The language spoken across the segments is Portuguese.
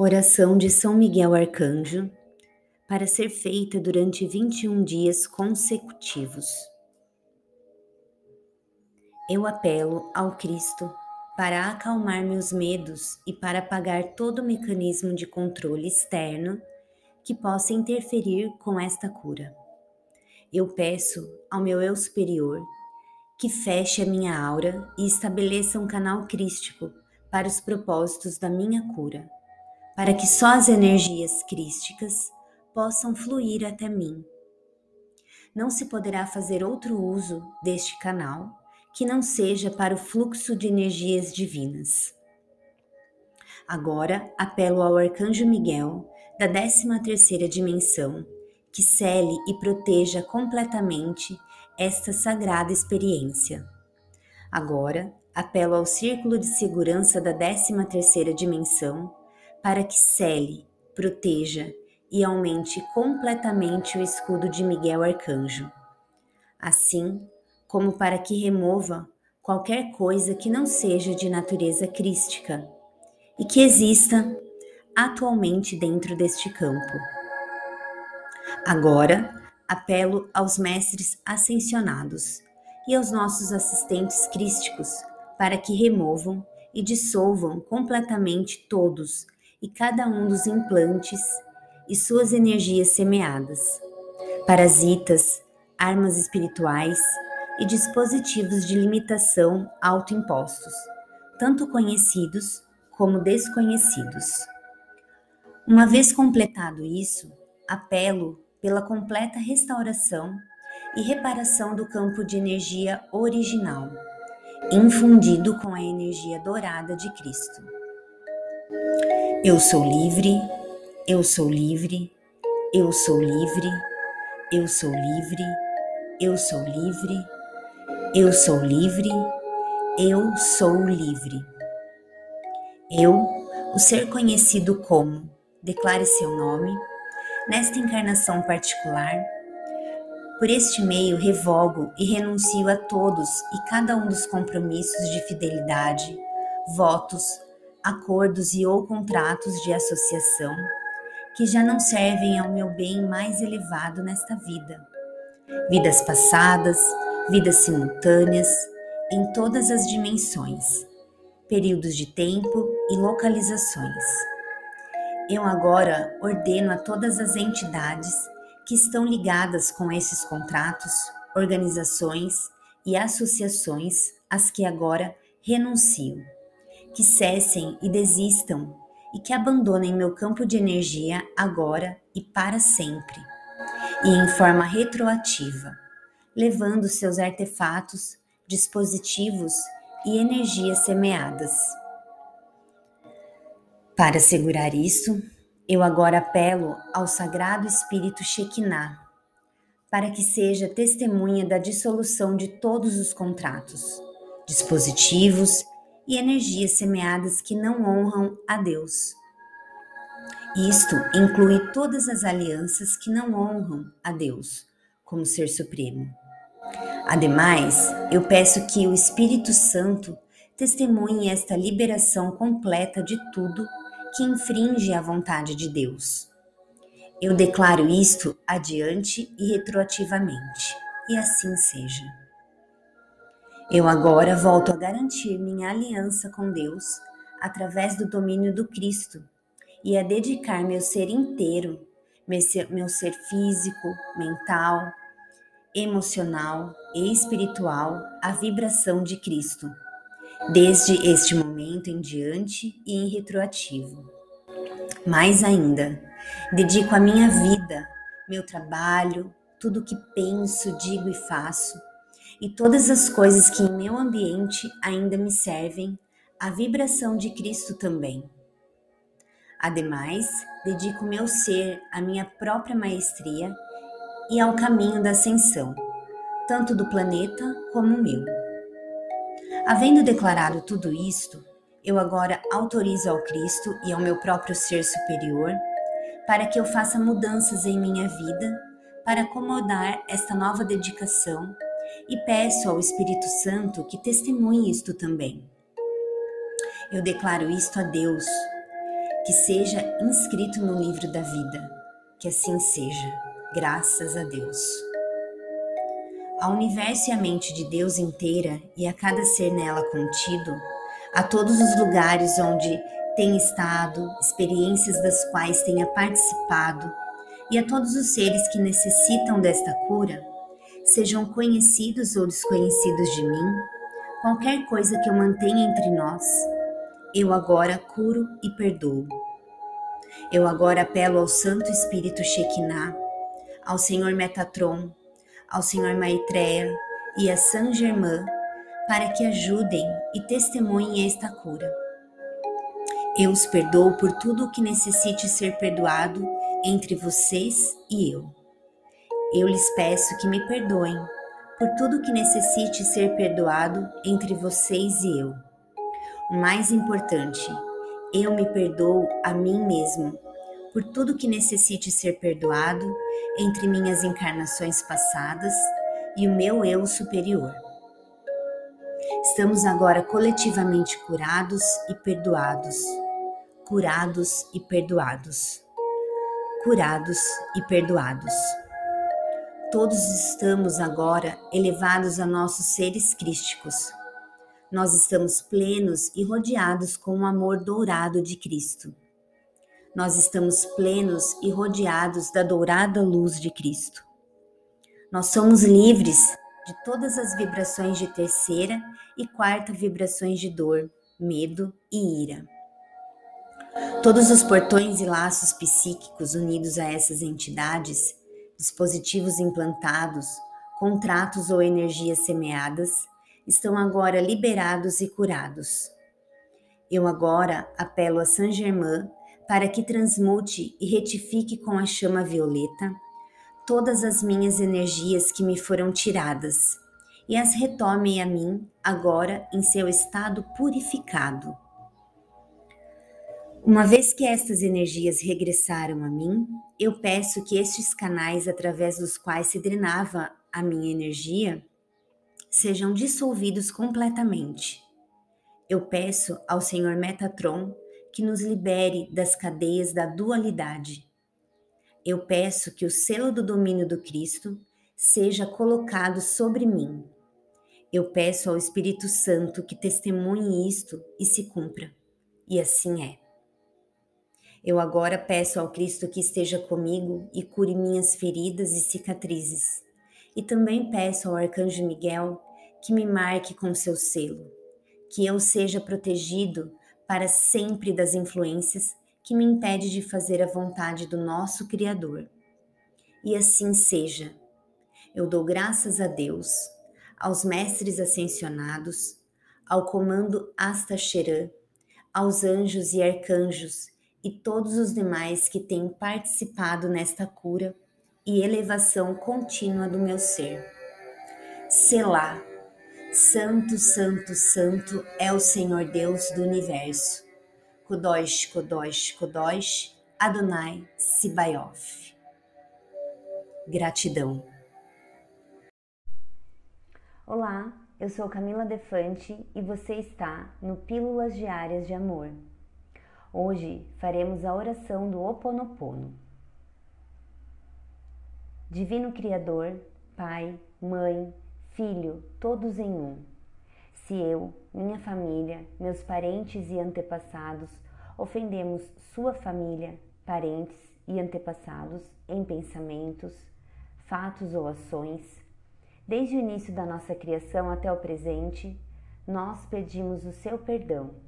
Oração de São Miguel Arcanjo para ser feita durante 21 dias consecutivos. Eu apelo ao Cristo para acalmar meus medos e para apagar todo mecanismo de controle externo que possa interferir com esta cura. Eu peço ao meu eu superior que feche a minha aura e estabeleça um canal crístico para os propósitos da minha cura para que só as energias crísticas possam fluir até mim. Não se poderá fazer outro uso deste canal que não seja para o fluxo de energias divinas. Agora apelo ao Arcanjo Miguel, da 13 terceira dimensão, que cele e proteja completamente esta sagrada experiência. Agora apelo ao Círculo de Segurança da 13 terceira dimensão, para que cele, proteja e aumente completamente o escudo de Miguel Arcanjo, assim como para que remova qualquer coisa que não seja de natureza crística e que exista atualmente dentro deste campo. Agora, apelo aos mestres ascensionados e aos nossos assistentes crísticos para que removam e dissolvam completamente todos e cada um dos implantes e suas energias semeadas, parasitas, armas espirituais e dispositivos de limitação autoimpostos, tanto conhecidos como desconhecidos. Uma vez completado isso, apelo pela completa restauração e reparação do campo de energia original, infundido com a energia dourada de Cristo. Eu sou livre, eu sou livre, eu sou livre, eu sou livre, eu sou livre, eu sou livre, eu sou livre. Eu, o ser conhecido como, declare seu nome, nesta encarnação particular, por este meio revogo e renuncio a todos e cada um dos compromissos de fidelidade, votos, acordos e ou contratos de associação que já não servem ao meu bem mais elevado nesta vida. Vidas passadas, vidas simultâneas, em todas as dimensões, períodos de tempo e localizações. Eu agora ordeno a todas as entidades que estão ligadas com esses contratos, organizações e associações às que agora renuncio que cessem e desistam e que abandonem meu campo de energia agora e para sempre, e em forma retroativa, levando seus artefatos, dispositivos e energias semeadas. Para assegurar isso, eu agora apelo ao Sagrado Espírito Shekinah, para que seja testemunha da dissolução de todos os contratos, dispositivos e energias semeadas que não honram a Deus. Isto inclui todas as alianças que não honram a Deus como Ser Supremo. Ademais, eu peço que o Espírito Santo testemunhe esta liberação completa de tudo que infringe a vontade de Deus. Eu declaro isto adiante e retroativamente, e assim seja. Eu agora volto a garantir minha aliança com Deus através do domínio do Cristo e a dedicar meu ser inteiro, meu ser, físico, mental, emocional e espiritual à vibração de Cristo, desde este momento em diante e em retroativo. Mais ainda, dedico a minha vida, meu trabalho, tudo que penso, digo e faço e todas as coisas que em meu ambiente ainda me servem à vibração de Cristo também. Ademais, dedico meu ser à minha própria maestria e ao caminho da ascensão, tanto do planeta como o meu. Havendo declarado tudo isto, eu agora autorizo ao Cristo e ao meu próprio ser superior para que eu faça mudanças em minha vida para acomodar esta nova dedicação e peço ao Espírito Santo que testemunhe isto também. Eu declaro isto a Deus, que seja inscrito no livro da vida. Que assim seja, graças a Deus. Ao universo e a mente de Deus inteira e a cada ser nela contido, a todos os lugares onde tem estado, experiências das quais tenha participado, e a todos os seres que necessitam desta cura, sejam conhecidos ou desconhecidos de mim, qualquer coisa que eu mantenha entre nós, eu agora curo e perdoo. Eu agora apelo ao Santo Espírito Shekinah, ao Senhor Metatron, ao Senhor Maitreya e a Saint Germain para que ajudem e testemunhem esta cura. Eu os perdoo por tudo o que necessite ser perdoado entre vocês e eu. Eu lhes peço que me perdoem por tudo que necessite ser perdoado entre vocês e eu. O mais importante, eu me perdoo a mim mesmo por tudo que necessite ser perdoado entre minhas encarnações passadas e o meu eu superior. Estamos agora coletivamente curados e perdoados. Curados e perdoados. Curados e perdoados. Todos estamos agora elevados a nossos seres crísticos. Nós estamos plenos e rodeados com o amor dourado de Cristo. Nós estamos plenos e rodeados da dourada luz de Cristo. Nós somos livres de todas as vibrações de terceira e quarta vibrações de dor, medo e ira. Todos os portões e laços psíquicos unidos a essas entidades dispositivos implantados, contratos ou energias semeadas, estão agora liberados e curados. Eu agora apelo a Saint Germain para que transmute e retifique com a chama violeta todas as minhas energias que me foram tiradas e as retome a mim agora em seu estado purificado. Uma vez que estas energias regressaram a mim, eu peço que estes canais através dos quais se drenava a minha energia sejam dissolvidos completamente. Eu peço ao Senhor Metatron que nos libere das cadeias da dualidade. Eu peço que o selo do domínio do Cristo seja colocado sobre mim. Eu peço ao Espírito Santo que testemunhe isto e se cumpra. E assim é. Eu agora peço ao Cristo que esteja comigo e cure minhas feridas e cicatrizes. E também peço ao Arcanjo Miguel que me marque com seu selo, que eu seja protegido para sempre das influências que me impede de fazer a vontade do nosso Criador. E assim seja. Eu dou graças a Deus, aos mestres ascensionados, ao comando Astacheran, aos anjos e arcanjos e todos os demais que têm participado nesta cura e elevação contínua do meu ser. Selá. Santo, Santo, Santo é o Senhor Deus do universo. Kodosh, Kodosh, Kodosh, Adonai Sibaioth. Gratidão. Olá, eu sou Camila Defante e você está no Pílulas Diárias de Amor. Hoje faremos a oração do Ho Oponopono. Divino Criador, Pai, Mãe, Filho, todos em um. Se eu, minha família, meus parentes e antepassados ofendemos sua família, parentes e antepassados em pensamentos, fatos ou ações, desde o início da nossa criação até o presente, nós pedimos o seu perdão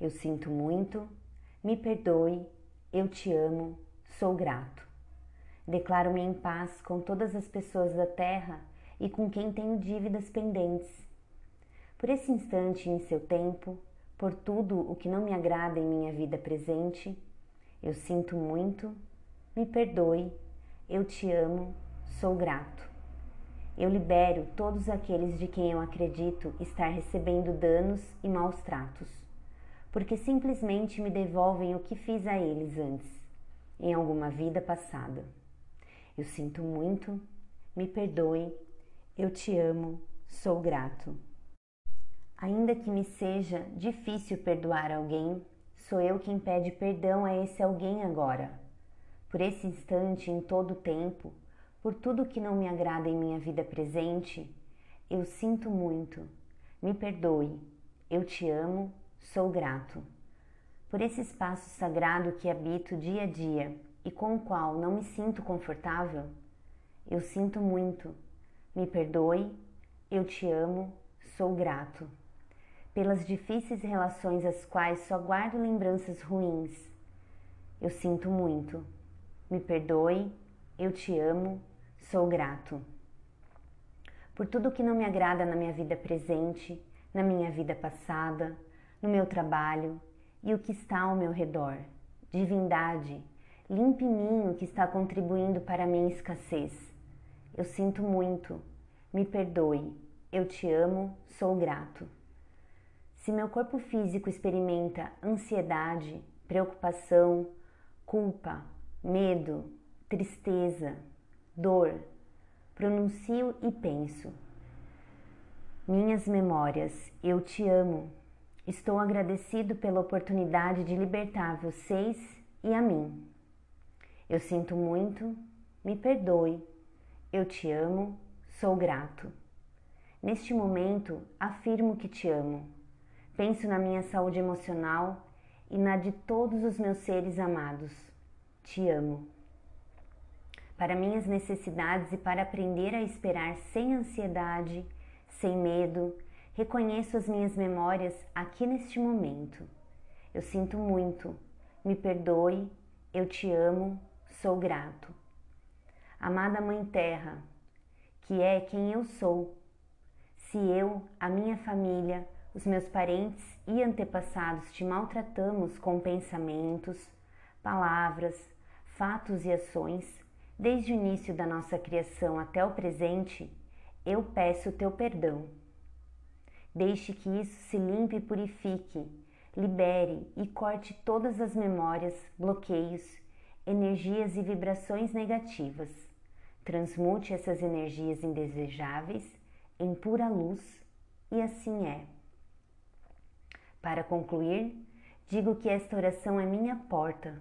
Eu sinto muito, me perdoe, eu te amo, sou grato. Declaro-me em paz com todas as pessoas da terra e com quem tenho dívidas pendentes. Por esse instante em seu tempo, por tudo o que não me agrada em minha vida presente. Eu sinto muito, me perdoe, eu te amo, sou grato. Eu libero todos aqueles de quem eu acredito estar recebendo danos e maus tratos, porque simplesmente me devolvem o que fiz a eles antes, em alguma vida passada. Eu sinto muito, me perdoe, eu te amo, sou grato. Ainda que me seja difícil perdoar alguém, sou eu quem pede perdão a esse alguém agora. Por esse instante, em todo o tempo, por tudo que não me agrada em minha vida presente, eu sinto muito. Me perdoe. Eu te amo, sou grato. Por esse espaço sagrado que habito dia a dia e com o qual não me sinto confortável, eu sinto muito. Me perdoe. Eu te amo, sou grato. Pelas difíceis relações às quais só guardo lembranças ruins, eu sinto muito. Me perdoe. Eu te amo, Sou grato por tudo que não me agrada na minha vida presente, na minha vida passada, no meu trabalho e o que está ao meu redor. Divindade, limpe mim o que está contribuindo para a minha escassez. Eu sinto muito, me perdoe, eu te amo, sou grato. Se meu corpo físico experimenta ansiedade, preocupação, culpa, medo, tristeza, dor, pronuncio e penso. Minhas memórias, eu te amo. Estou agradecido pela oportunidade de libertar vocês e a mim. Eu sinto muito, me perdoe. Eu te amo, sou grato. Neste momento, afirmo que te amo. Penso na minha saúde emocional e na de todos os meus seres amados. Te amo para minhas necessidades e para aprender a esperar sem ansiedade, sem medo. Reconheço as minhas memórias aqui neste momento. Eu sinto muito, me perdoe, eu te amo, sou grato. Amada Mãe Terra, que é quem eu sou, se eu, a minha família, os meus parentes e antepassados te maltratamos com pensamentos, palavras, fatos e ações, Desde o início da nossa criação até o presente, eu peço teu perdão. Deixe que isso se limpe e purifique, libere e corte todas as memórias, bloqueios, energias e vibrações negativas. Transmute essas energias indesejáveis em pura luz e assim é. Para concluir, digo que esta oração é minha porta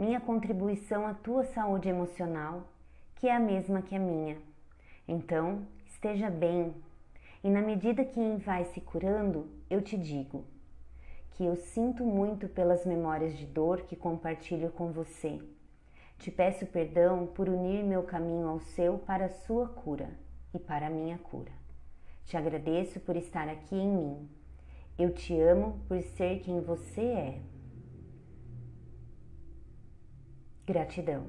minha contribuição à tua saúde emocional, que é a mesma que a minha. Então, esteja bem, e na medida que vai se curando, eu te digo que eu sinto muito pelas memórias de dor que compartilho com você. Te peço perdão por unir meu caminho ao seu para a sua cura e para a minha cura. Te agradeço por estar aqui em mim. Eu te amo por ser quem você é. Gratidão.